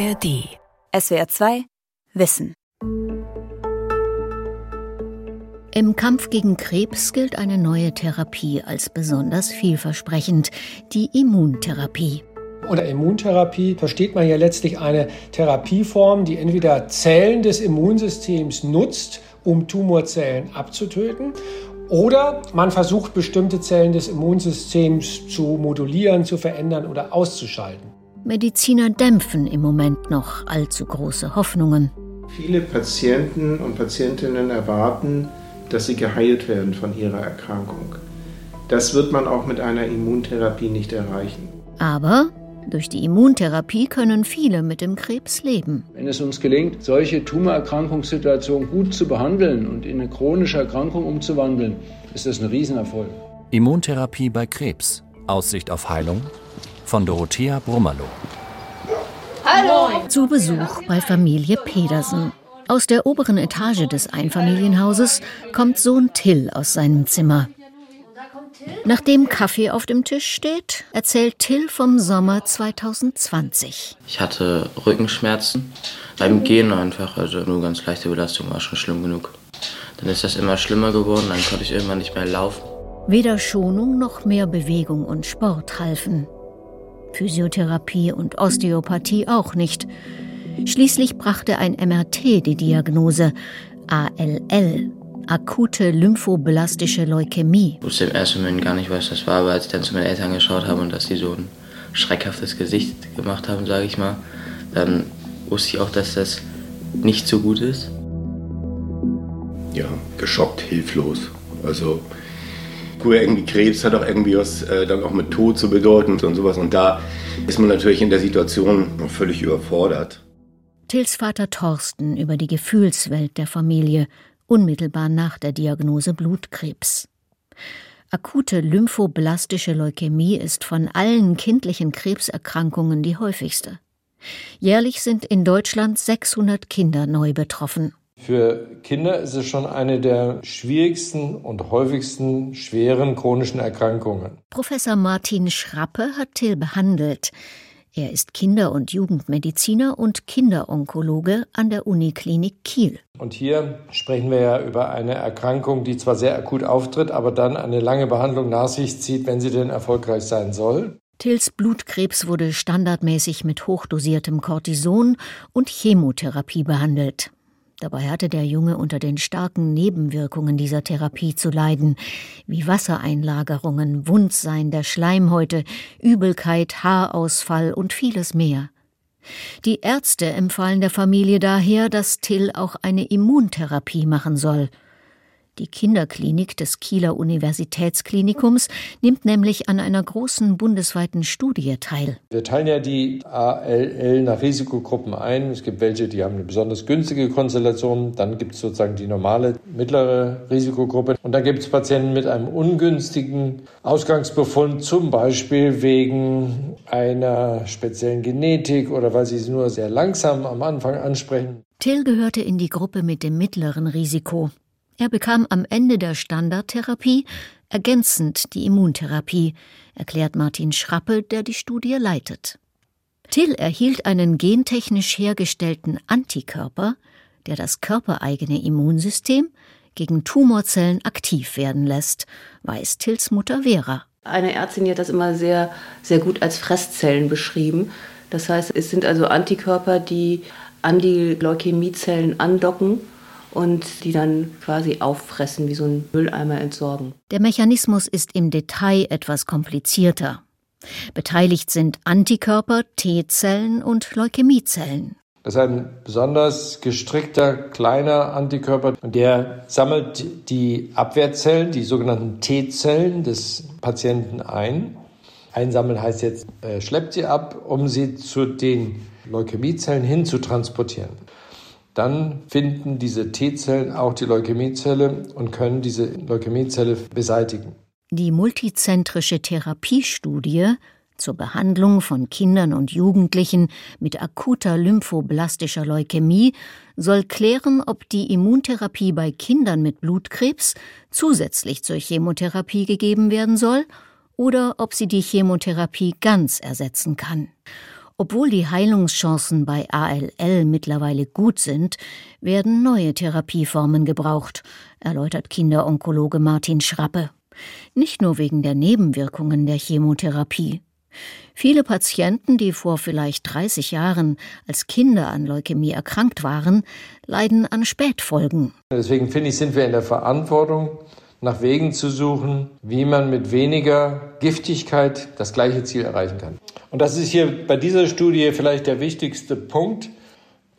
ARD. SWR 2 Wissen. Im Kampf gegen Krebs gilt eine neue Therapie als besonders vielversprechend, die Immuntherapie. Unter Immuntherapie versteht man ja letztlich eine Therapieform, die entweder Zellen des Immunsystems nutzt, um Tumorzellen abzutöten, oder man versucht bestimmte Zellen des Immunsystems zu modulieren, zu verändern oder auszuschalten. Mediziner dämpfen im Moment noch allzu große Hoffnungen. Viele Patienten und Patientinnen erwarten, dass sie geheilt werden von ihrer Erkrankung. Das wird man auch mit einer Immuntherapie nicht erreichen. Aber durch die Immuntherapie können viele mit dem Krebs leben. Wenn es uns gelingt, solche Tumorerkrankungssituationen gut zu behandeln und in eine chronische Erkrankung umzuwandeln, ist das ein Riesenerfolg. Immuntherapie bei Krebs. Aussicht auf Heilung? Von Dorothea Brummerloh. Hallo! Zu Besuch bei Familie Pedersen. Aus der oberen Etage des Einfamilienhauses kommt Sohn Till aus seinem Zimmer. Nachdem Kaffee auf dem Tisch steht, erzählt Till vom Sommer 2020. Ich hatte Rückenschmerzen beim Gehen einfach, also nur ganz leichte Belastung war schon schlimm genug. Dann ist das immer schlimmer geworden, dann konnte ich irgendwann nicht mehr laufen. Weder Schonung noch mehr Bewegung und Sport halfen. Physiotherapie und Osteopathie auch nicht. Schließlich brachte ein MRT die Diagnose ALL, akute lymphoblastische Leukämie. Ich wusste im ersten Moment gar nicht, was das war, aber als ich dann zu meinen Eltern geschaut habe und dass sie so ein schreckhaftes Gesicht gemacht haben, sage ich mal, dann wusste ich auch, dass das nicht so gut ist. Ja, geschockt, hilflos. Also Früher irgendwie Krebs hat auch irgendwie was äh, dann auch mit Tod zu bedeuten und sowas. Und da ist man natürlich in der Situation völlig überfordert. Tills Vater Thorsten über die Gefühlswelt der Familie unmittelbar nach der Diagnose Blutkrebs. Akute lymphoblastische Leukämie ist von allen kindlichen Krebserkrankungen die häufigste. Jährlich sind in Deutschland 600 Kinder neu betroffen. Für Kinder ist es schon eine der schwierigsten und häufigsten schweren chronischen Erkrankungen. Professor Martin Schrappe hat Till behandelt. Er ist Kinder- und Jugendmediziner und Kinderonkologe an der Uniklinik Kiel. Und hier sprechen wir ja über eine Erkrankung, die zwar sehr akut auftritt, aber dann eine lange Behandlung nach sich zieht, wenn sie denn erfolgreich sein soll. Tills Blutkrebs wurde standardmäßig mit hochdosiertem Cortison und Chemotherapie behandelt. Dabei hatte der Junge unter den starken Nebenwirkungen dieser Therapie zu leiden, wie Wassereinlagerungen, Wundsein der Schleimhäute, Übelkeit, Haarausfall und vieles mehr. Die Ärzte empfahlen der Familie daher, dass Till auch eine Immuntherapie machen soll – die Kinderklinik des Kieler Universitätsklinikums nimmt nämlich an einer großen bundesweiten Studie teil. Wir teilen ja die ALL nach Risikogruppen ein. Es gibt welche, die haben eine besonders günstige Konstellation. Dann gibt es sozusagen die normale mittlere Risikogruppe. Und dann gibt es Patienten mit einem ungünstigen Ausgangsbefund, zum Beispiel wegen einer speziellen Genetik oder weil sie es nur sehr langsam am Anfang ansprechen. Till gehörte in die Gruppe mit dem mittleren Risiko. Er bekam am Ende der Standardtherapie ergänzend die Immuntherapie, erklärt Martin Schrappe, der die Studie leitet. Till erhielt einen gentechnisch hergestellten Antikörper, der das körpereigene Immunsystem gegen Tumorzellen aktiv werden lässt, weiß Tills Mutter Vera. Eine Ärztin hat das immer sehr, sehr gut als Fresszellen beschrieben. Das heißt, es sind also Antikörper, die an die Leukämiezellen andocken und die dann quasi auffressen, wie so ein Mülleimer entsorgen. Der Mechanismus ist im Detail etwas komplizierter. Beteiligt sind Antikörper, T-Zellen und Leukämiezellen. Das ist ein besonders gestrickter kleiner Antikörper und der sammelt die Abwehrzellen, die sogenannten T-Zellen des Patienten ein. Einsammeln heißt jetzt, äh, schleppt sie ab, um sie zu den Leukämiezellen hinzutransportieren dann finden diese T-Zellen auch die Leukämiezelle und können diese Leukämiezelle beseitigen. Die multizentrische Therapiestudie zur Behandlung von Kindern und Jugendlichen mit akuter lymphoblastischer Leukämie soll klären, ob die Immuntherapie bei Kindern mit Blutkrebs zusätzlich zur Chemotherapie gegeben werden soll oder ob sie die Chemotherapie ganz ersetzen kann. Obwohl die Heilungschancen bei ALL mittlerweile gut sind, werden neue Therapieformen gebraucht, erläutert Kinderonkologe Martin Schrappe. Nicht nur wegen der Nebenwirkungen der Chemotherapie. Viele Patienten, die vor vielleicht 30 Jahren als Kinder an Leukämie erkrankt waren, leiden an Spätfolgen. Deswegen finde ich, sind wir in der Verantwortung, nach Wegen zu suchen, wie man mit weniger Giftigkeit das gleiche Ziel erreichen kann. Und das ist hier bei dieser Studie vielleicht der wichtigste Punkt,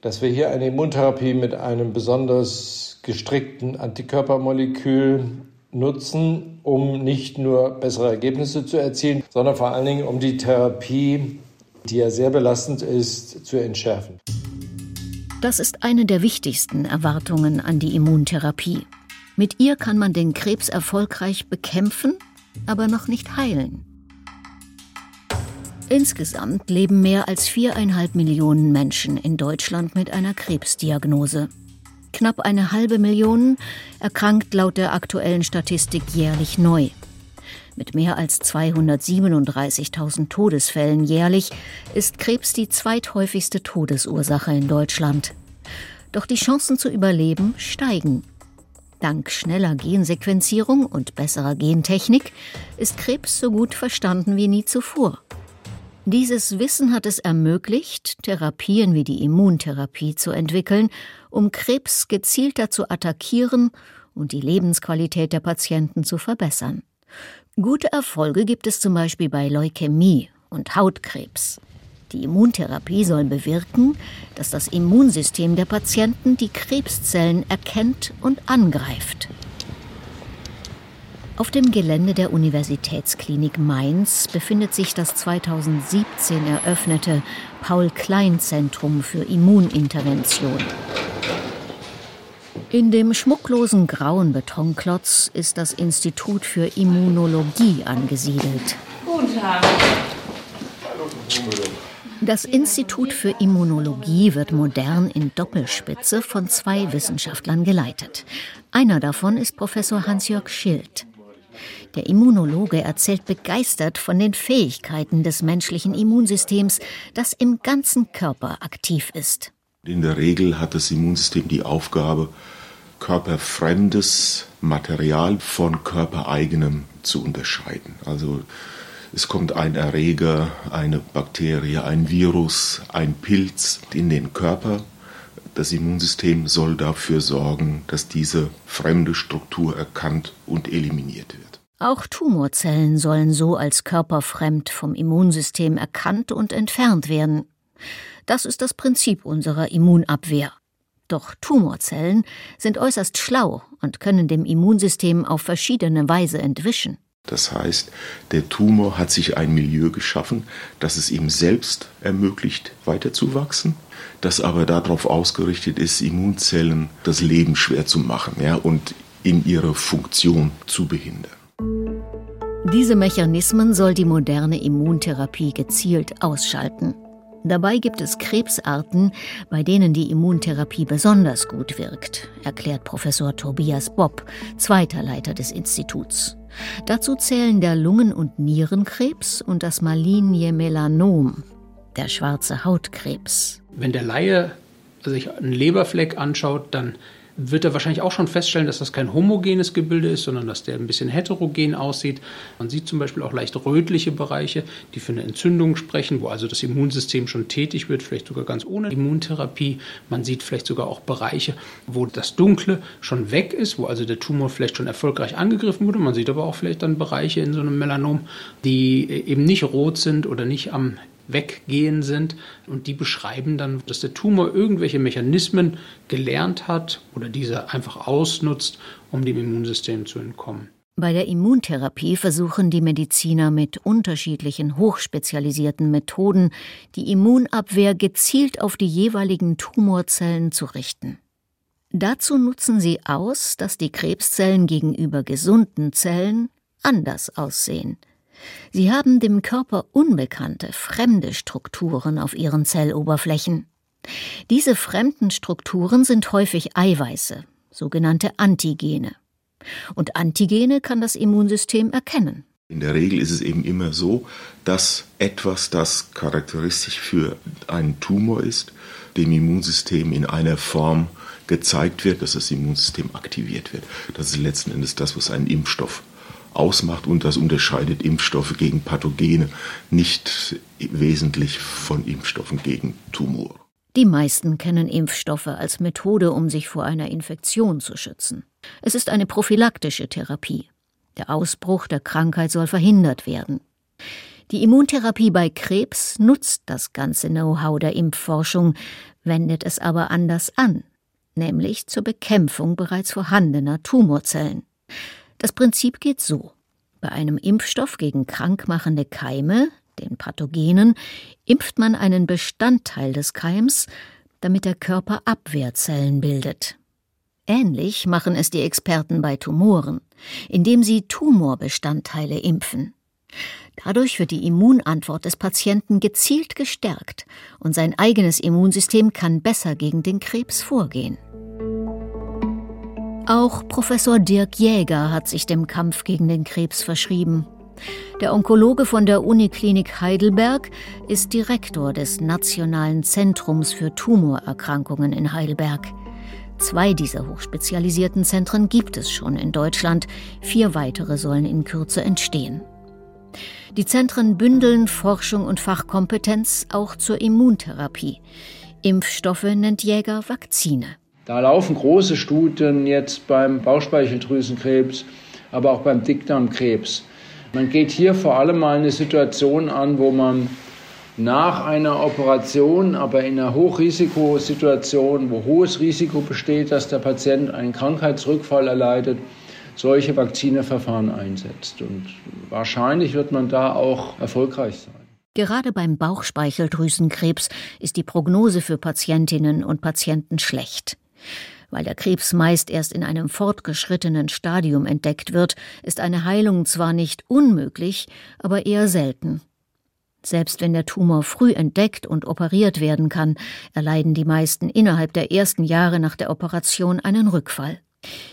dass wir hier eine Immuntherapie mit einem besonders gestrickten Antikörpermolekül nutzen, um nicht nur bessere Ergebnisse zu erzielen, sondern vor allen Dingen um die Therapie, die ja sehr belastend ist, zu entschärfen. Das ist eine der wichtigsten Erwartungen an die Immuntherapie. Mit ihr kann man den Krebs erfolgreich bekämpfen, aber noch nicht heilen. Insgesamt leben mehr als viereinhalb Millionen Menschen in Deutschland mit einer Krebsdiagnose. Knapp eine halbe Million erkrankt laut der aktuellen Statistik jährlich neu. Mit mehr als 237.000 Todesfällen jährlich ist Krebs die zweithäufigste Todesursache in Deutschland. Doch die Chancen zu überleben steigen. Dank schneller Gensequenzierung und besserer Gentechnik ist Krebs so gut verstanden wie nie zuvor. Dieses Wissen hat es ermöglicht, Therapien wie die Immuntherapie zu entwickeln, um Krebs gezielter zu attackieren und die Lebensqualität der Patienten zu verbessern. Gute Erfolge gibt es zum Beispiel bei Leukämie und Hautkrebs. Die Immuntherapie soll bewirken, dass das Immunsystem der Patienten die Krebszellen erkennt und angreift. Auf dem Gelände der Universitätsklinik Mainz befindet sich das 2017 eröffnete Paul-Klein-Zentrum für Immunintervention. In dem schmucklosen grauen Betonklotz ist das Institut für Immunologie angesiedelt. Guten Tag. Das Institut für Immunologie wird modern in Doppelspitze von zwei Wissenschaftlern geleitet. Einer davon ist Professor Hans-Jörg Schild. Der Immunologe erzählt begeistert von den Fähigkeiten des menschlichen Immunsystems, das im ganzen Körper aktiv ist. In der Regel hat das Immunsystem die Aufgabe, körperfremdes Material von körpereigenem zu unterscheiden. Also es kommt ein Erreger, eine Bakterie, ein Virus, ein Pilz in den Körper. Das Immunsystem soll dafür sorgen, dass diese fremde Struktur erkannt und eliminiert wird. Auch Tumorzellen sollen so als körperfremd vom Immunsystem erkannt und entfernt werden. Das ist das Prinzip unserer Immunabwehr. Doch Tumorzellen sind äußerst schlau und können dem Immunsystem auf verschiedene Weise entwischen. Das heißt, der Tumor hat sich ein Milieu geschaffen, das es ihm selbst ermöglicht, weiterzuwachsen, das aber darauf ausgerichtet ist, Immunzellen das Leben schwer zu machen ja, und in ihrer Funktion zu behindern. Diese Mechanismen soll die moderne Immuntherapie gezielt ausschalten. Dabei gibt es Krebsarten, bei denen die Immuntherapie besonders gut wirkt, erklärt Professor Tobias Bob, zweiter Leiter des Instituts. Dazu zählen der Lungen- und Nierenkrebs und das maligne Melanom, der schwarze Hautkrebs. Wenn der Laie sich einen Leberfleck anschaut, dann wird er wahrscheinlich auch schon feststellen, dass das kein homogenes Gebilde ist, sondern dass der ein bisschen heterogen aussieht. Man sieht zum Beispiel auch leicht rötliche Bereiche, die für eine Entzündung sprechen, wo also das Immunsystem schon tätig wird, vielleicht sogar ganz ohne Immuntherapie. Man sieht vielleicht sogar auch Bereiche, wo das Dunkle schon weg ist, wo also der Tumor vielleicht schon erfolgreich angegriffen wurde. Man sieht aber auch vielleicht dann Bereiche in so einem Melanom, die eben nicht rot sind oder nicht am weggehen sind. Und die beschreiben dann, dass der Tumor irgendwelche Mechanismen gelernt hat oder diese einfach ausnutzt, um dem Immunsystem zu entkommen. Bei der Immuntherapie versuchen die Mediziner mit unterschiedlichen hochspezialisierten Methoden, die Immunabwehr gezielt auf die jeweiligen Tumorzellen zu richten. Dazu nutzen sie aus, dass die Krebszellen gegenüber gesunden Zellen anders aussehen – Sie haben dem Körper unbekannte, fremde Strukturen auf ihren Zelloberflächen. Diese fremden Strukturen sind häufig Eiweiße, sogenannte Antigene. Und Antigene kann das Immunsystem erkennen. In der Regel ist es eben immer so, dass etwas, das charakteristisch für einen Tumor ist, dem Immunsystem in einer Form gezeigt wird, dass das Immunsystem aktiviert wird. Das ist letzten Endes das, was einen Impfstoff ausmacht und das unterscheidet Impfstoffe gegen Pathogene nicht wesentlich von Impfstoffen gegen Tumor. Die meisten kennen Impfstoffe als Methode, um sich vor einer Infektion zu schützen. Es ist eine prophylaktische Therapie. Der Ausbruch der Krankheit soll verhindert werden. Die Immuntherapie bei Krebs nutzt das ganze Know-how der Impfforschung, wendet es aber anders an, nämlich zur Bekämpfung bereits vorhandener Tumorzellen. Das Prinzip geht so. Bei einem Impfstoff gegen krankmachende Keime, den Pathogenen, impft man einen Bestandteil des Keims, damit der Körper Abwehrzellen bildet. Ähnlich machen es die Experten bei Tumoren, indem sie Tumorbestandteile impfen. Dadurch wird die Immunantwort des Patienten gezielt gestärkt und sein eigenes Immunsystem kann besser gegen den Krebs vorgehen. Auch Professor Dirk Jäger hat sich dem Kampf gegen den Krebs verschrieben. Der Onkologe von der Uniklinik Heidelberg ist Direktor des Nationalen Zentrums für Tumorerkrankungen in Heidelberg. Zwei dieser hochspezialisierten Zentren gibt es schon in Deutschland, vier weitere sollen in Kürze entstehen. Die Zentren bündeln Forschung und Fachkompetenz auch zur Immuntherapie. Impfstoffe nennt Jäger Vakzine. Da laufen große Studien jetzt beim Bauchspeicheldrüsenkrebs, aber auch beim Dickdarmkrebs. Man geht hier vor allem mal eine Situation an, wo man nach einer Operation, aber in einer Hochrisikosituation, wo hohes Risiko besteht, dass der Patient einen Krankheitsrückfall erleidet, solche Vakzineverfahren einsetzt. Und wahrscheinlich wird man da auch erfolgreich sein. Gerade beim Bauchspeicheldrüsenkrebs ist die Prognose für Patientinnen und Patienten schlecht. Weil der Krebs meist erst in einem fortgeschrittenen Stadium entdeckt wird, ist eine Heilung zwar nicht unmöglich, aber eher selten. Selbst wenn der Tumor früh entdeckt und operiert werden kann, erleiden die meisten innerhalb der ersten Jahre nach der Operation einen Rückfall.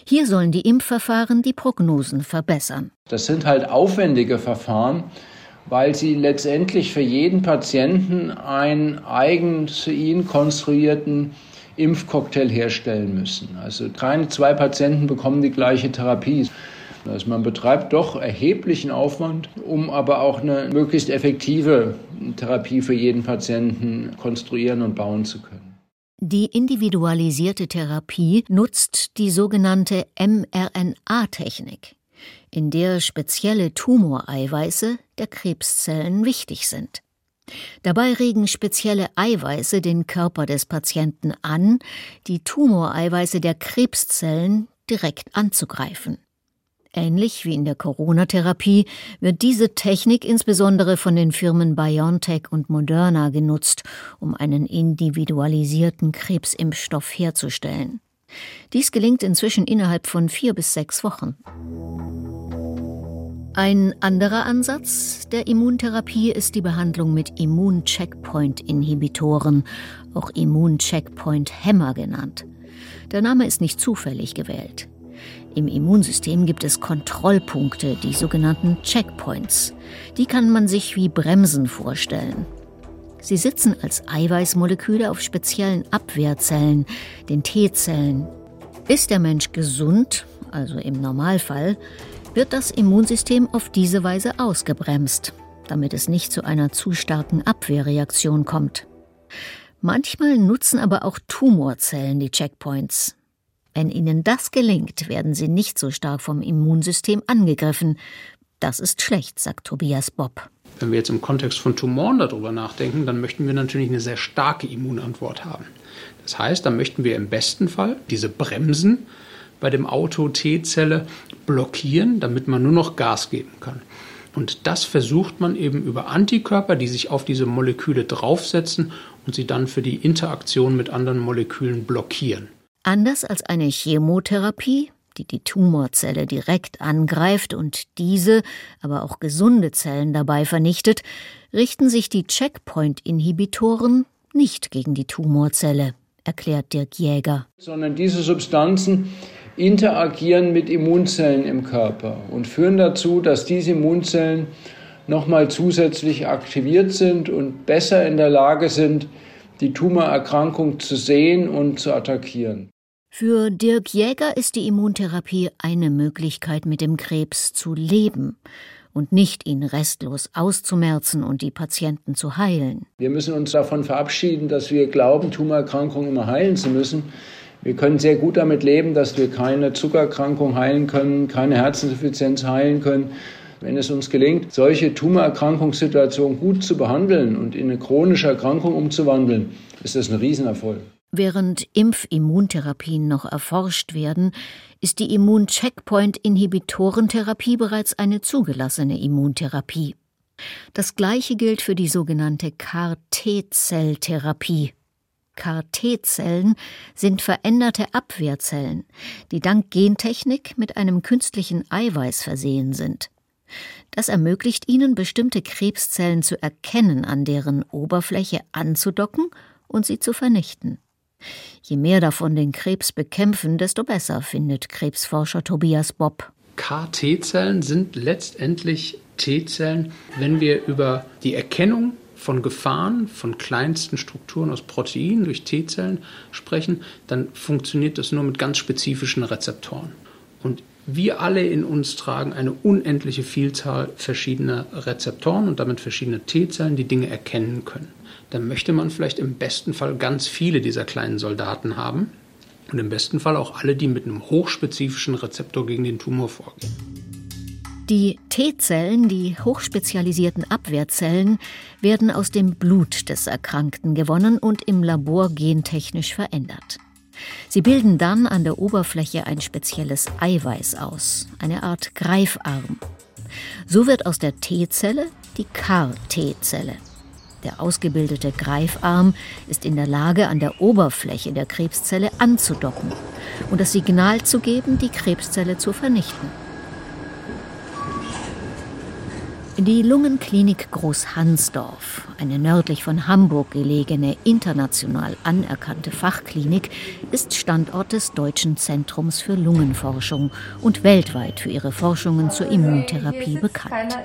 Hier sollen die Impfverfahren die Prognosen verbessern. Das sind halt aufwendige Verfahren, weil sie letztendlich für jeden Patienten einen eigen zu ihnen konstruierten Impfcocktail herstellen müssen. Also keine zwei Patienten bekommen die gleiche Therapie. Also man betreibt doch erheblichen Aufwand, um aber auch eine möglichst effektive Therapie für jeden Patienten konstruieren und bauen zu können. Die individualisierte Therapie nutzt die sogenannte mRNA-Technik, in der spezielle Tumoreiweiße der Krebszellen wichtig sind. Dabei regen spezielle Eiweiße den Körper des Patienten an, die Tumoreiweiße der Krebszellen direkt anzugreifen. Ähnlich wie in der Corona-Therapie wird diese Technik insbesondere von den Firmen BioNTech und Moderna genutzt, um einen individualisierten Krebsimpfstoff herzustellen. Dies gelingt inzwischen innerhalb von vier bis sechs Wochen. Ein anderer Ansatz der Immuntherapie ist die Behandlung mit Immun-Checkpoint-Inhibitoren, auch Immun-Checkpoint-Hämmer genannt. Der Name ist nicht zufällig gewählt. Im Immunsystem gibt es Kontrollpunkte, die sogenannten Checkpoints. Die kann man sich wie Bremsen vorstellen. Sie sitzen als Eiweißmoleküle auf speziellen Abwehrzellen, den T-Zellen. Ist der Mensch gesund, also im Normalfall, wird das Immunsystem auf diese Weise ausgebremst, damit es nicht zu einer zu starken Abwehrreaktion kommt. Manchmal nutzen aber auch Tumorzellen die Checkpoints. Wenn ihnen das gelingt, werden sie nicht so stark vom Immunsystem angegriffen. Das ist schlecht, sagt Tobias Bob. Wenn wir jetzt im Kontext von Tumoren darüber nachdenken, dann möchten wir natürlich eine sehr starke Immunantwort haben. Das heißt, dann möchten wir im besten Fall diese Bremsen bei dem Auto T-Zelle blockieren, damit man nur noch Gas geben kann. Und das versucht man eben über Antikörper, die sich auf diese Moleküle draufsetzen und sie dann für die Interaktion mit anderen Molekülen blockieren. Anders als eine Chemotherapie, die die Tumorzelle direkt angreift und diese, aber auch gesunde Zellen dabei vernichtet, richten sich die Checkpoint-Inhibitoren nicht gegen die Tumorzelle, erklärt Dirk Jäger. Sondern diese Substanzen interagieren mit Immunzellen im Körper und führen dazu, dass diese Immunzellen nochmal zusätzlich aktiviert sind und besser in der Lage sind, die Tumorerkrankung zu sehen und zu attackieren. Für Dirk Jäger ist die Immuntherapie eine Möglichkeit, mit dem Krebs zu leben und nicht ihn restlos auszumerzen und die Patienten zu heilen. Wir müssen uns davon verabschieden, dass wir glauben, Tumorerkrankungen immer heilen zu müssen. Wir können sehr gut damit leben, dass wir keine Zuckererkrankung heilen können, keine Herzinsuffizienz heilen können. Wenn es uns gelingt, solche Tumorerkrankungssituationen gut zu behandeln und in eine chronische Erkrankung umzuwandeln, ist das ein Riesenerfolg. Während Impfimmuntherapien noch erforscht werden, ist die Immun-Checkpoint-Inhibitorentherapie bereits eine zugelassene Immuntherapie. Das gleiche gilt für die sogenannte CAR-T-Zelltherapie. CAR-T-Zellen sind veränderte Abwehrzellen, die dank Gentechnik mit einem künstlichen Eiweiß versehen sind. Das ermöglicht ihnen, bestimmte Krebszellen zu erkennen, an deren Oberfläche anzudocken und sie zu vernichten. Je mehr davon den Krebs bekämpfen, desto besser, findet Krebsforscher Tobias Bob. KT-Zellen sind letztendlich T-Zellen, wenn wir über die Erkennung von Gefahren, von kleinsten Strukturen aus Proteinen durch T-Zellen sprechen, dann funktioniert das nur mit ganz spezifischen Rezeptoren. Und wir alle in uns tragen eine unendliche Vielzahl verschiedener Rezeptoren und damit verschiedene T-Zellen, die Dinge erkennen können. Dann möchte man vielleicht im besten Fall ganz viele dieser kleinen Soldaten haben und im besten Fall auch alle, die mit einem hochspezifischen Rezeptor gegen den Tumor vorgehen. Die T-Zellen, die hochspezialisierten Abwehrzellen, werden aus dem Blut des Erkrankten gewonnen und im Labor gentechnisch verändert. Sie bilden dann an der Oberfläche ein spezielles Eiweiß aus, eine Art Greifarm. So wird aus der T-Zelle die CAR-T-Zelle. Der ausgebildete Greifarm ist in der Lage, an der Oberfläche der Krebszelle anzudocken und das Signal zu geben, die Krebszelle zu vernichten. Die Lungenklinik Großhansdorf, eine nördlich von Hamburg gelegene, international anerkannte Fachklinik, ist Standort des Deutschen Zentrums für Lungenforschung und weltweit für ihre Forschungen zur Immuntherapie bekannt.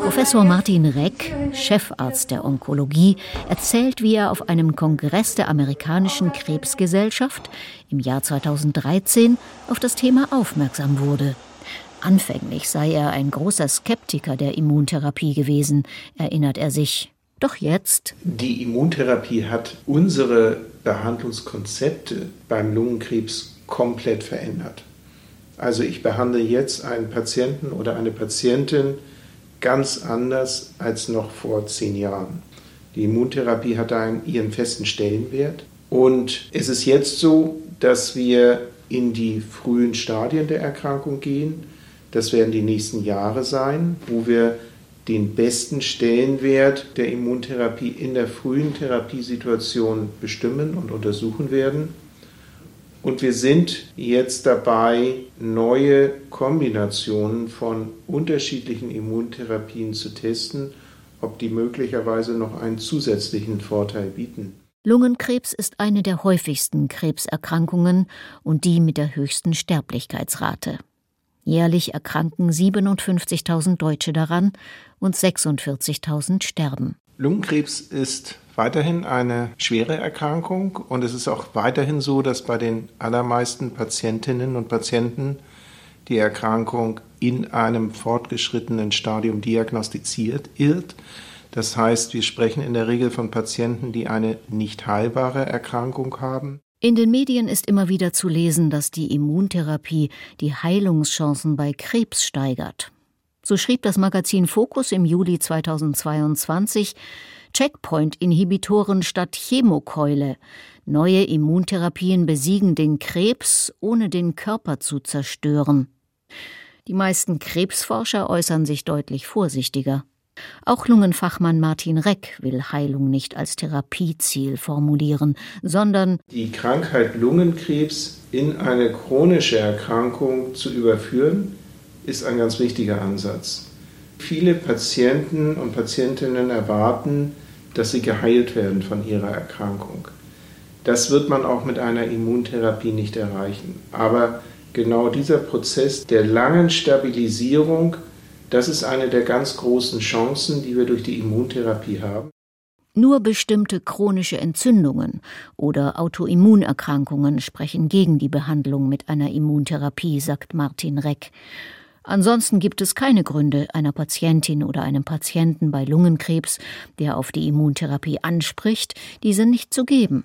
Professor Martin Reck, Chefarzt der Onkologie, erzählt, wie er auf einem Kongress der amerikanischen Krebsgesellschaft im Jahr 2013 auf das Thema aufmerksam wurde. Anfänglich sei er ein großer Skeptiker der Immuntherapie gewesen, erinnert er sich. Doch jetzt. Die Immuntherapie hat unsere Behandlungskonzepte beim Lungenkrebs komplett verändert. Also ich behandle jetzt einen Patienten oder eine Patientin ganz anders als noch vor zehn Jahren. Die Immuntherapie hat einen, ihren festen Stellenwert. Und es ist jetzt so, dass wir in die frühen Stadien der Erkrankung gehen das werden die nächsten Jahre sein, wo wir den besten Stellenwert der Immuntherapie in der frühen Therapiesituation bestimmen und untersuchen werden. Und wir sind jetzt dabei, neue Kombinationen von unterschiedlichen Immuntherapien zu testen, ob die möglicherweise noch einen zusätzlichen Vorteil bieten. Lungenkrebs ist eine der häufigsten Krebserkrankungen und die mit der höchsten Sterblichkeitsrate. Jährlich erkranken 57.000 Deutsche daran und 46.000 sterben. Lungenkrebs ist weiterhin eine schwere Erkrankung und es ist auch weiterhin so, dass bei den allermeisten Patientinnen und Patienten die Erkrankung in einem fortgeschrittenen Stadium diagnostiziert wird. Das heißt, wir sprechen in der Regel von Patienten, die eine nicht heilbare Erkrankung haben. In den Medien ist immer wieder zu lesen, dass die Immuntherapie die Heilungschancen bei Krebs steigert. So schrieb das Magazin Focus im Juli 2022 Checkpoint-Inhibitoren statt Chemokeule. Neue Immuntherapien besiegen den Krebs, ohne den Körper zu zerstören. Die meisten Krebsforscher äußern sich deutlich vorsichtiger. Auch Lungenfachmann Martin Reck will Heilung nicht als Therapieziel formulieren, sondern die Krankheit Lungenkrebs in eine chronische Erkrankung zu überführen, ist ein ganz wichtiger Ansatz. Viele Patienten und Patientinnen erwarten, dass sie geheilt werden von ihrer Erkrankung. Das wird man auch mit einer Immuntherapie nicht erreichen. Aber genau dieser Prozess der langen Stabilisierung, das ist eine der ganz großen Chancen, die wir durch die Immuntherapie haben. Nur bestimmte chronische Entzündungen oder Autoimmunerkrankungen sprechen gegen die Behandlung mit einer Immuntherapie, sagt Martin Reck. Ansonsten gibt es keine Gründe, einer Patientin oder einem Patienten bei Lungenkrebs, der auf die Immuntherapie anspricht, diese nicht zu geben.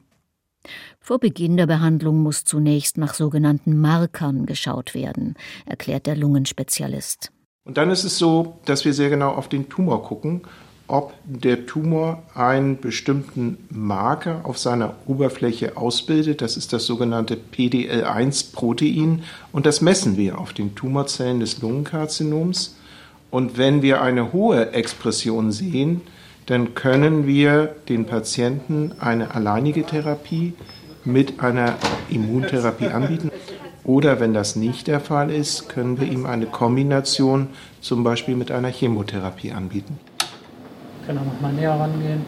Vor Beginn der Behandlung muss zunächst nach sogenannten Markern geschaut werden, erklärt der Lungenspezialist. Und dann ist es so, dass wir sehr genau auf den Tumor gucken, ob der Tumor einen bestimmten Marker auf seiner Oberfläche ausbildet. Das ist das sogenannte PDL1-Protein und das messen wir auf den Tumorzellen des Lungenkarzinoms. Und wenn wir eine hohe Expression sehen, dann können wir den Patienten eine alleinige Therapie mit einer Immuntherapie anbieten. Oder wenn das nicht der Fall ist, können wir ihm eine Kombination zum Beispiel mit einer Chemotherapie anbieten. Können auch noch mal näher rangehen.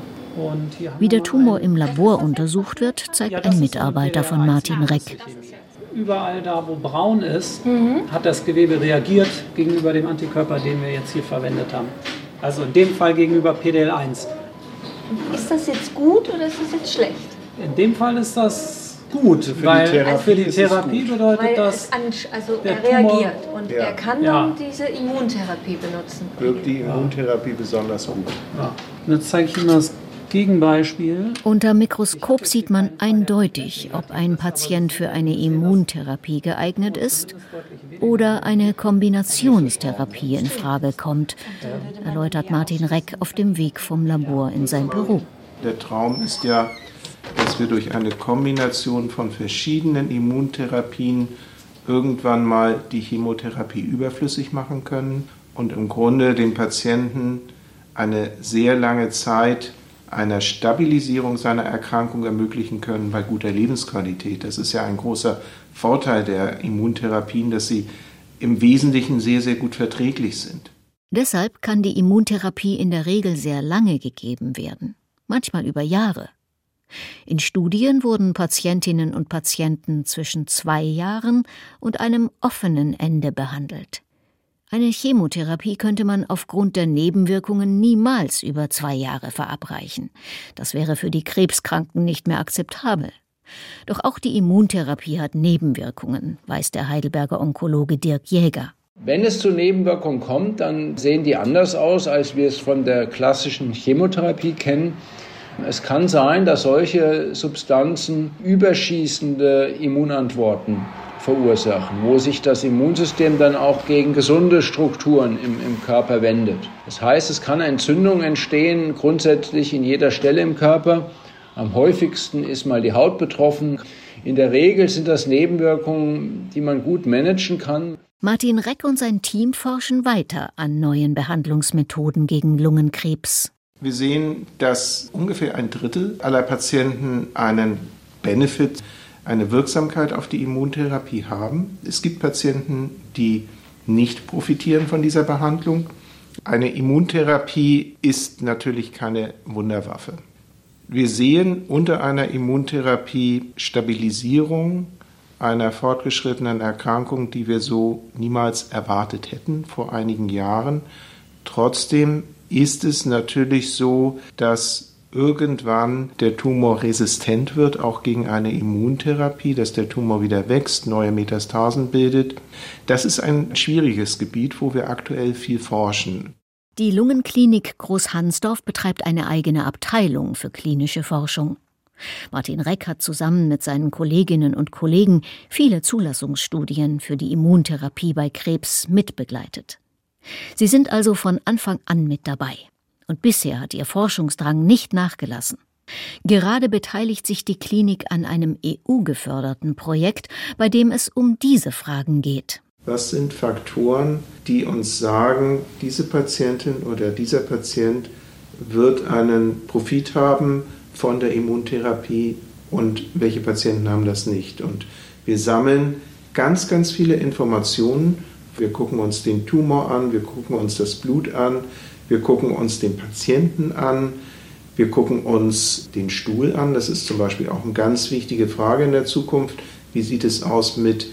Wie der Tumor im Labor untersucht wird, zeigt ein Mitarbeiter von Martin Reck. Überall da, wo braun ist, mhm. hat das Gewebe reagiert gegenüber dem Antikörper, den wir jetzt hier verwendet haben. Also in dem Fall gegenüber PDL1. Ist das jetzt gut oder ist das jetzt schlecht? In dem Fall ist das gut, für weil die Therapie, für die Therapie bedeutet weil das. also er reagiert und ja. er kann dann ja. diese Immuntherapie benutzen. Wirkt die Immuntherapie ja. besonders gut. Jetzt zeige ich Ihnen das Gegenbeispiel. Unter Mikroskop sieht man eindeutig, ob ein Patient für eine Immuntherapie geeignet ist oder eine Kombinationstherapie in Frage kommt, erläutert Martin Reck auf dem Weg vom Labor in sein Büro. Der Traum ist ja, dass wir durch eine Kombination von verschiedenen Immuntherapien irgendwann mal die Chemotherapie überflüssig machen können und im Grunde den Patienten eine sehr lange Zeit einer Stabilisierung seiner Erkrankung ermöglichen können bei guter Lebensqualität. Das ist ja ein großer Vorteil der Immuntherapien, dass sie im Wesentlichen sehr, sehr gut verträglich sind. Deshalb kann die Immuntherapie in der Regel sehr lange gegeben werden, manchmal über Jahre. In Studien wurden Patientinnen und Patienten zwischen zwei Jahren und einem offenen Ende behandelt. Eine Chemotherapie könnte man aufgrund der Nebenwirkungen niemals über zwei Jahre verabreichen. Das wäre für die Krebskranken nicht mehr akzeptabel. Doch auch die Immuntherapie hat Nebenwirkungen, weiß der Heidelberger Onkologe Dirk Jäger. Wenn es zu Nebenwirkungen kommt, dann sehen die anders aus, als wir es von der klassischen Chemotherapie kennen. Es kann sein, dass solche Substanzen überschießende Immunantworten verursachen, wo sich das Immunsystem dann auch gegen gesunde Strukturen im, im Körper wendet. Das heißt, es kann Entzündung entstehen, grundsätzlich in jeder Stelle im Körper. Am häufigsten ist mal die Haut betroffen. In der Regel sind das Nebenwirkungen, die man gut managen kann. Martin Reck und sein Team forschen weiter an neuen Behandlungsmethoden gegen Lungenkrebs. Wir sehen, dass ungefähr ein Drittel aller Patienten einen Benefit eine Wirksamkeit auf die Immuntherapie haben. Es gibt Patienten, die nicht profitieren von dieser Behandlung. Eine Immuntherapie ist natürlich keine Wunderwaffe. Wir sehen unter einer Immuntherapie Stabilisierung einer fortgeschrittenen Erkrankung, die wir so niemals erwartet hätten vor einigen Jahren. Trotzdem ist es natürlich so, dass irgendwann der Tumor resistent wird, auch gegen eine Immuntherapie, dass der Tumor wieder wächst, neue Metastasen bildet. Das ist ein schwieriges Gebiet, wo wir aktuell viel forschen. Die Lungenklinik Großhansdorf betreibt eine eigene Abteilung für klinische Forschung. Martin Reck hat zusammen mit seinen Kolleginnen und Kollegen viele Zulassungsstudien für die Immuntherapie bei Krebs mitbegleitet. Sie sind also von Anfang an mit dabei und bisher hat ihr Forschungsdrang nicht nachgelassen. Gerade beteiligt sich die Klinik an einem EU-geförderten Projekt, bei dem es um diese Fragen geht. Was sind Faktoren, die uns sagen, diese Patientin oder dieser Patient wird einen Profit haben von der Immuntherapie und welche Patienten haben das nicht? Und wir sammeln ganz, ganz viele Informationen. Wir gucken uns den Tumor an, wir gucken uns das Blut an, wir gucken uns den Patienten an, Wir gucken uns den Stuhl an. Das ist zum Beispiel auch eine ganz wichtige Frage in der Zukunft. Wie sieht es aus mit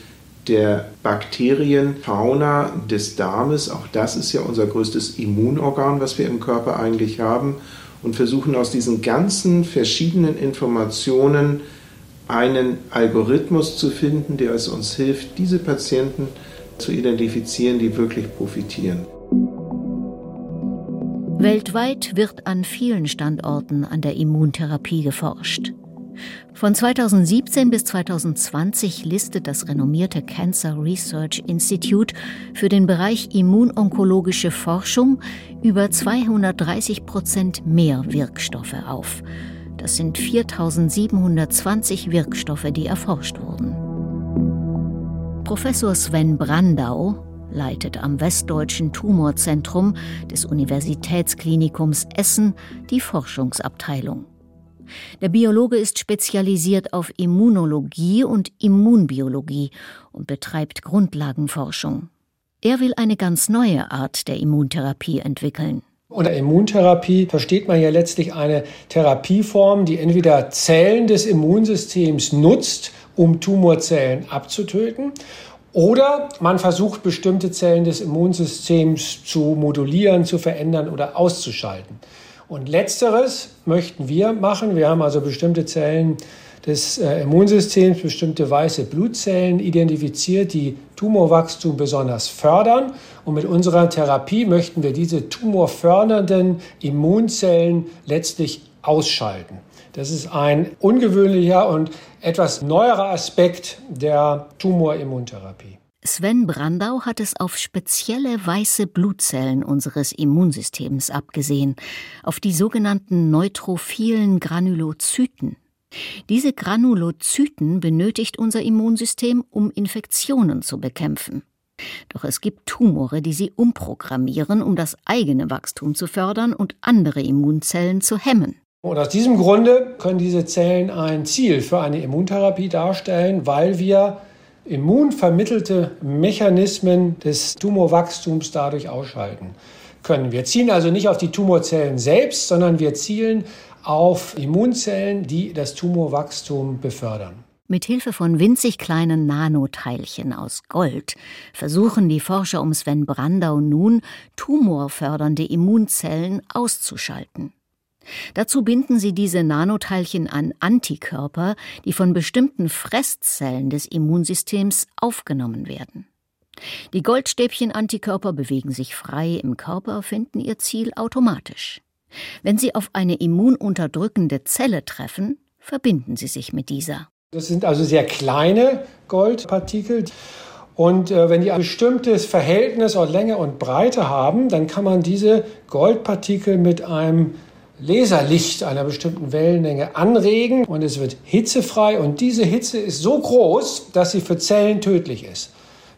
der Bakterienfauna des Darmes? Auch das ist ja unser größtes Immunorgan, was wir im Körper eigentlich haben. Und versuchen aus diesen ganzen verschiedenen Informationen einen Algorithmus zu finden, der es uns hilft, diese Patienten zu identifizieren, die wirklich profitieren. Weltweit wird an vielen Standorten an der Immuntherapie geforscht. Von 2017 bis 2020 listet das renommierte Cancer Research Institute für den Bereich immunonkologische Forschung über 230 Prozent mehr Wirkstoffe auf. Das sind 4720 Wirkstoffe, die erforscht wurden. Professor Sven Brandau leitet am Westdeutschen Tumorzentrum des Universitätsklinikums Essen die Forschungsabteilung. Der Biologe ist spezialisiert auf Immunologie und Immunbiologie und betreibt Grundlagenforschung. Er will eine ganz neue Art der Immuntherapie entwickeln. Unter Immuntherapie versteht man ja letztlich eine Therapieform, die entweder Zellen des Immunsystems nutzt, um Tumorzellen abzutöten, oder man versucht bestimmte Zellen des Immunsystems zu modulieren, zu verändern oder auszuschalten. Und letzteres möchten wir machen. Wir haben also bestimmte Zellen des äh, Immunsystems, bestimmte weiße Blutzellen identifiziert, die Tumorwachstum besonders fördern. Und mit unserer Therapie möchten wir diese tumorfördernden Immunzellen letztlich ausschalten. Das ist ein ungewöhnlicher und etwas neuerer Aspekt der Tumorimmuntherapie. Sven Brandau hat es auf spezielle weiße Blutzellen unseres Immunsystems abgesehen, auf die sogenannten neutrophilen Granulozyten. Diese Granulozyten benötigt unser Immunsystem, um Infektionen zu bekämpfen. Doch es gibt Tumore, die sie umprogrammieren, um das eigene Wachstum zu fördern und andere Immunzellen zu hemmen. Und aus diesem Grunde können diese Zellen ein Ziel für eine Immuntherapie darstellen, weil wir immunvermittelte Mechanismen des Tumorwachstums dadurch ausschalten können. Wir zielen also nicht auf die Tumorzellen selbst, sondern wir zielen auf Immunzellen, die das Tumorwachstum befördern. Mit Hilfe von winzig kleinen Nanoteilchen aus Gold versuchen die Forscher um Sven Brandau nun, tumorfördernde Immunzellen auszuschalten. Dazu binden sie diese Nanoteilchen an Antikörper, die von bestimmten Fresszellen des Immunsystems aufgenommen werden. Die Goldstäbchen-Antikörper bewegen sich frei im Körper, finden ihr Ziel automatisch. Wenn sie auf eine immununterdrückende Zelle treffen, verbinden sie sich mit dieser. Das sind also sehr kleine Goldpartikel. Und äh, wenn die ein bestimmtes Verhältnis aus Länge und Breite haben, dann kann man diese Goldpartikel mit einem Laserlicht einer bestimmten Wellenlänge anregen und es wird hitzefrei und diese Hitze ist so groß, dass sie für Zellen tödlich ist.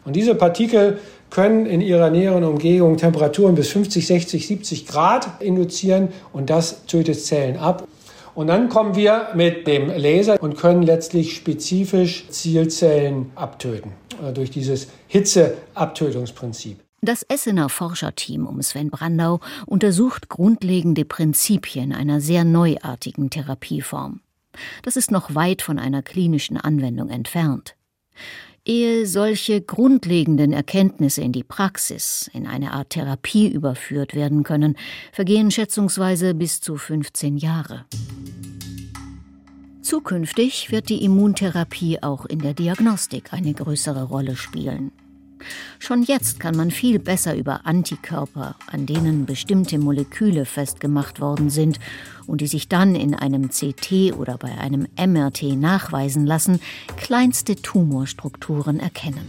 Und diese Partikel können in ihrer näheren Umgebung Temperaturen bis 50, 60, 70 Grad induzieren und das tötet Zellen ab. Und dann kommen wir mit dem Laser und können letztlich spezifisch Zielzellen abtöten äh, durch dieses Hitzeabtötungsprinzip. Das Essener Forscherteam um Sven Brandau untersucht grundlegende Prinzipien einer sehr neuartigen Therapieform. Das ist noch weit von einer klinischen Anwendung entfernt. Ehe solche grundlegenden Erkenntnisse in die Praxis, in eine Art Therapie überführt werden können, vergehen schätzungsweise bis zu 15 Jahre. Zukünftig wird die Immuntherapie auch in der Diagnostik eine größere Rolle spielen. Schon jetzt kann man viel besser über Antikörper, an denen bestimmte Moleküle festgemacht worden sind und die sich dann in einem CT oder bei einem MRT nachweisen lassen, kleinste Tumorstrukturen erkennen.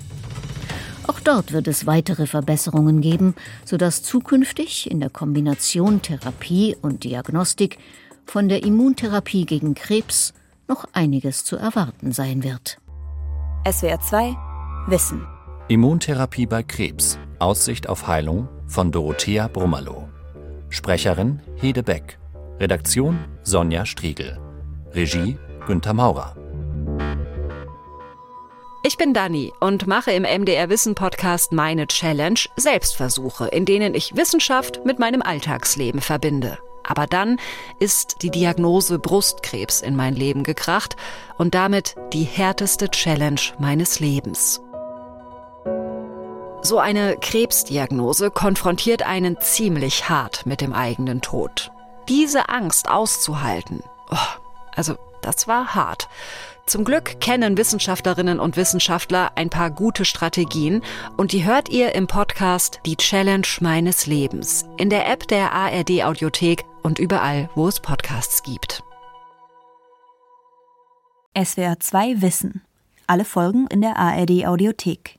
Auch dort wird es weitere Verbesserungen geben, sodass zukünftig in der Kombination Therapie und Diagnostik von der Immuntherapie gegen Krebs noch einiges zu erwarten sein wird. SWR 2 Wissen Immuntherapie bei Krebs. Aussicht auf Heilung von Dorothea Brummerloh. Sprecherin Hede Beck. Redaktion Sonja Striegel. Regie Günter Maurer. Ich bin Dani und mache im MDR Wissen Podcast meine Challenge Selbstversuche, in denen ich Wissenschaft mit meinem Alltagsleben verbinde. Aber dann ist die Diagnose Brustkrebs in mein Leben gekracht und damit die härteste Challenge meines Lebens. So eine Krebsdiagnose konfrontiert einen ziemlich hart mit dem eigenen Tod. Diese Angst auszuhalten, oh, also das war hart. Zum Glück kennen Wissenschaftlerinnen und Wissenschaftler ein paar gute Strategien und die hört ihr im Podcast Die Challenge meines Lebens in der App der ARD Audiothek und überall, wo es Podcasts gibt. SWR 2 Wissen. Alle Folgen in der ARD Audiothek.